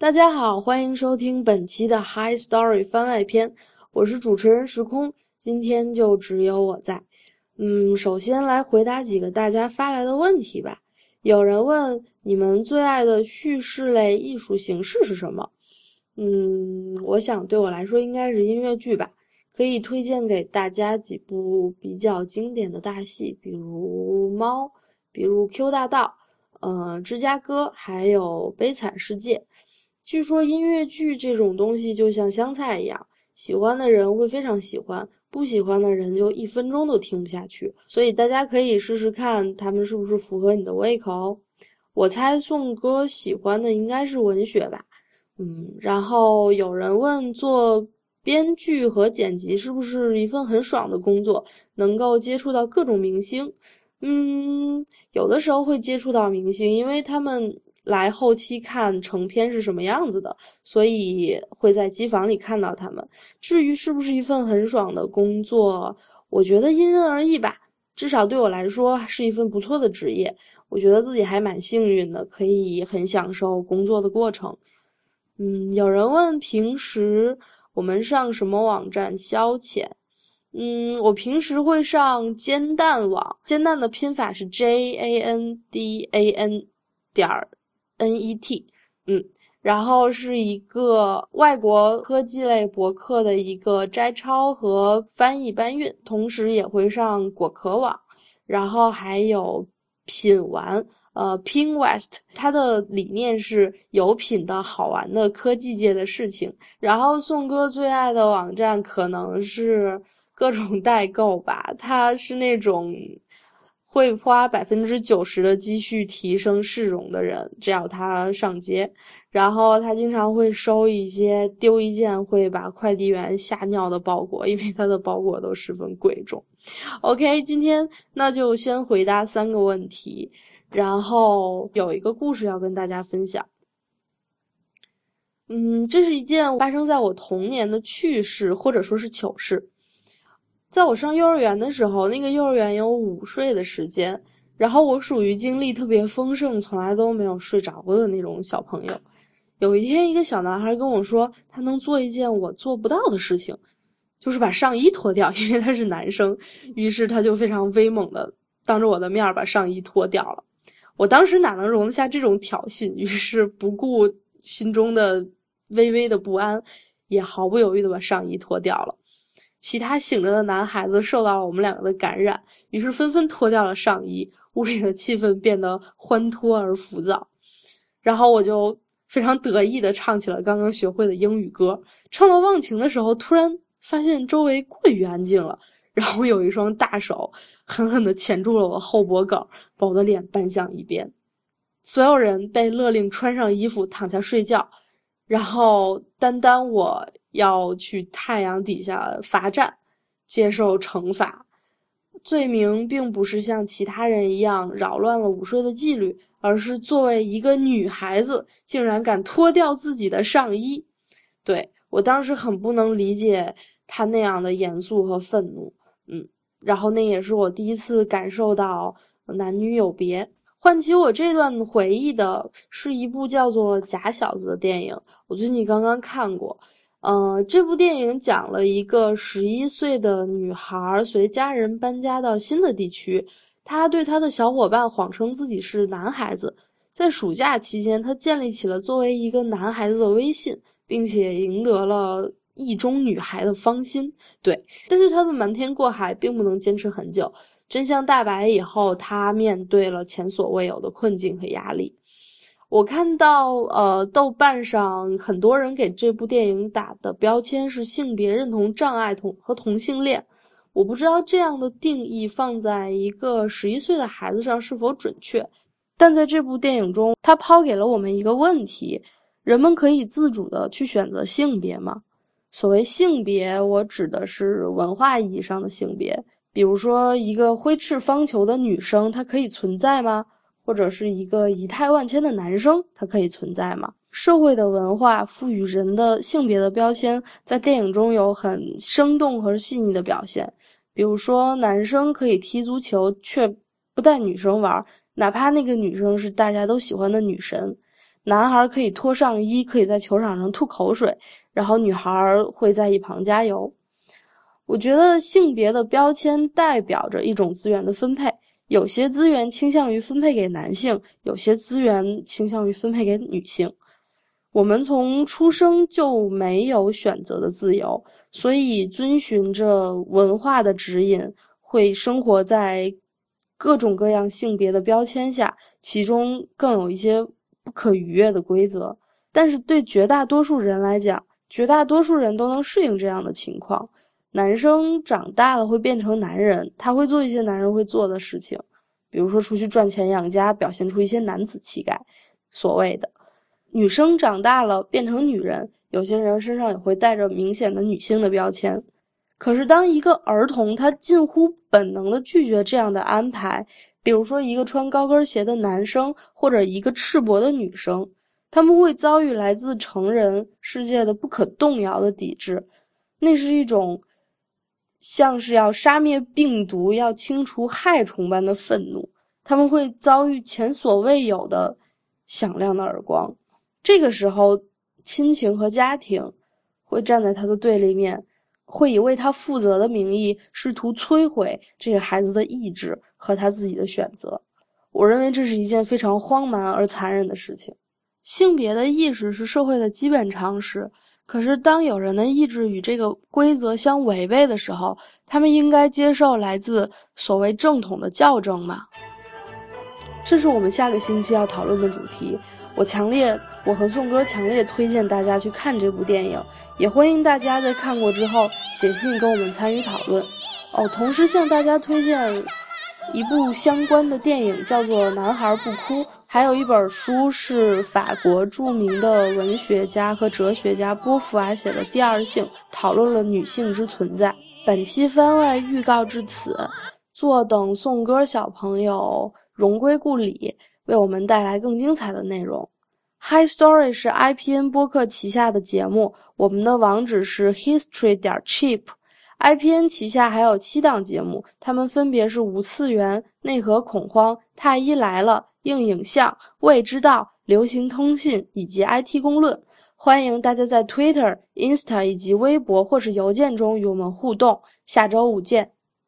大家好，欢迎收听本期的《High Story》番外篇，我是主持人时空，今天就只有我在。嗯，首先来回答几个大家发来的问题吧。有人问你们最爱的叙事类艺术形式是什么？嗯，我想对我来说应该是音乐剧吧。可以推荐给大家几部比较经典的大戏，比如《猫》，比如《Q 大道》，呃，《芝加哥》，还有《悲惨世界》。据说音乐剧这种东西就像香菜一样，喜欢的人会非常喜欢，不喜欢的人就一分钟都听不下去。所以大家可以试试看，他们是不是符合你的胃口。我猜宋哥喜欢的应该是文学吧。嗯，然后有人问做编剧和剪辑是不是一份很爽的工作，能够接触到各种明星。嗯，有的时候会接触到明星，因为他们。来后期看成片是什么样子的，所以会在机房里看到他们。至于是不是一份很爽的工作，我觉得因人而异吧。至少对我来说是一份不错的职业，我觉得自己还蛮幸运的，可以很享受工作的过程。嗯，有人问平时我们上什么网站消遣？嗯，我平时会上煎蛋网，煎蛋的拼法是 J A N D A N 点儿。Net，嗯，然后是一个外国科技类博客的一个摘抄和翻译搬运，同时也会上果壳网，然后还有品玩，呃，Pin West，它的理念是有品的好玩的科技界的事情。然后宋哥最爱的网站可能是各种代购吧，他是那种。会花百分之九十的积蓄提升市容的人，只要他上街。然后他经常会收一些丢一件会把快递员吓尿的包裹，因为他的包裹都十分贵重。OK，今天那就先回答三个问题，然后有一个故事要跟大家分享。嗯，这是一件发生在我童年的趣事，或者说是糗事。在我上幼儿园的时候，那个幼儿园有午睡的时间，然后我属于精力特别丰盛，从来都没有睡着过的那种小朋友。有一天，一个小男孩跟我说，他能做一件我做不到的事情，就是把上衣脱掉，因为他是男生。于是他就非常威猛的当着我的面把上衣脱掉了。我当时哪能容得下这种挑衅，于是不顾心中的微微的不安，也毫不犹豫的把上衣脱掉了。其他醒着的男孩子受到了我们两个的感染，于是纷纷脱掉了上衣，屋里的气氛变得欢脱而浮躁。然后我就非常得意地唱起了刚刚学会的英语歌。唱到忘情的时候，突然发现周围过于安静了，然后有一双大手狠狠地钳住了我的后脖梗，把我的脸搬向一边。所有人被勒令穿上衣服，躺下睡觉，然后单单我。要去太阳底下罚站，接受惩罚。罪名并不是像其他人一样扰乱了午睡的纪律，而是作为一个女孩子，竟然敢脱掉自己的上衣。对我当时很不能理解他那样的严肃和愤怒。嗯，然后那也是我第一次感受到男女有别。唤起我这段回忆的是一部叫做《假小子》的电影，我最近刚刚看过。呃，这部电影讲了一个十一岁的女孩随家人搬家到新的地区，她对她的小伙伴谎称自己是男孩子。在暑假期间，她建立起了作为一个男孩子的威信，并且赢得了意中女孩的芳心。对，但是她的瞒天过海并不能坚持很久。真相大白以后，她面对了前所未有的困境和压力。我看到，呃，豆瓣上很多人给这部电影打的标签是性别认同障碍同和同性恋。我不知道这样的定义放在一个十一岁的孩子上是否准确，但在这部电影中，它抛给了我们一个问题：人们可以自主的去选择性别吗？所谓性别，我指的是文化意义上的性别，比如说一个挥斥方遒的女生，她可以存在吗？或者是一个仪态万千的男生，他可以存在吗？社会的文化赋予人的性别的标签，在电影中有很生动和细腻的表现。比如说，男生可以踢足球，却不带女生玩，哪怕那个女生是大家都喜欢的女神；男孩可以脱上衣，可以在球场上吐口水，然后女孩会在一旁加油。我觉得性别的标签代表着一种资源的分配，有些资源倾向于分配给男性，有些资源倾向于分配给女性。我们从出生就没有选择的自由，所以遵循着文化的指引，会生活在各种各样性别的标签下，其中更有一些不可逾越的规则。但是对绝大多数人来讲，绝大多数人都能适应这样的情况。男生长大了会变成男人，他会做一些男人会做的事情，比如说出去赚钱养家，表现出一些男子气概。所谓的女生长大了变成女人，有些人身上也会带着明显的女性的标签。可是当一个儿童他近乎本能的拒绝这样的安排，比如说一个穿高跟鞋的男生或者一个赤膊的女生，他们会遭遇来自成人世界的不可动摇的抵制，那是一种。像是要杀灭病毒、要清除害虫般的愤怒，他们会遭遇前所未有的响亮的耳光。这个时候，亲情和家庭会站在他的对立面，会以为他负责的名义试图摧毁这个孩子的意志和他自己的选择。我认为这是一件非常荒蛮而残忍的事情。性别的意识是社会的基本常识。可是，当有人的意志与这个规则相违背的时候，他们应该接受来自所谓正统的校正吗？这是我们下个星期要讨论的主题。我强烈，我和宋哥强烈推荐大家去看这部电影，也欢迎大家在看过之后写信跟我们参与讨论。哦，同时向大家推荐。一部相关的电影叫做《男孩不哭》，还有一本书是法国著名的文学家和哲学家波伏娃写的《第二性》，讨论了女性之存在。本期番外预告至此，坐等颂歌小朋友荣归故里，为我们带来更精彩的内容。Hi Story 是 IPN 播客旗下的节目，我们的网址是 history 点 cheap。IPN 旗下还有七档节目，它们分别是无次元、内核恐慌、太医来了、硬影像、未知道、流行通信以及 IT 公论。欢迎大家在 Twitter、Insta 以及微博或是邮件中与我们互动。下周五见。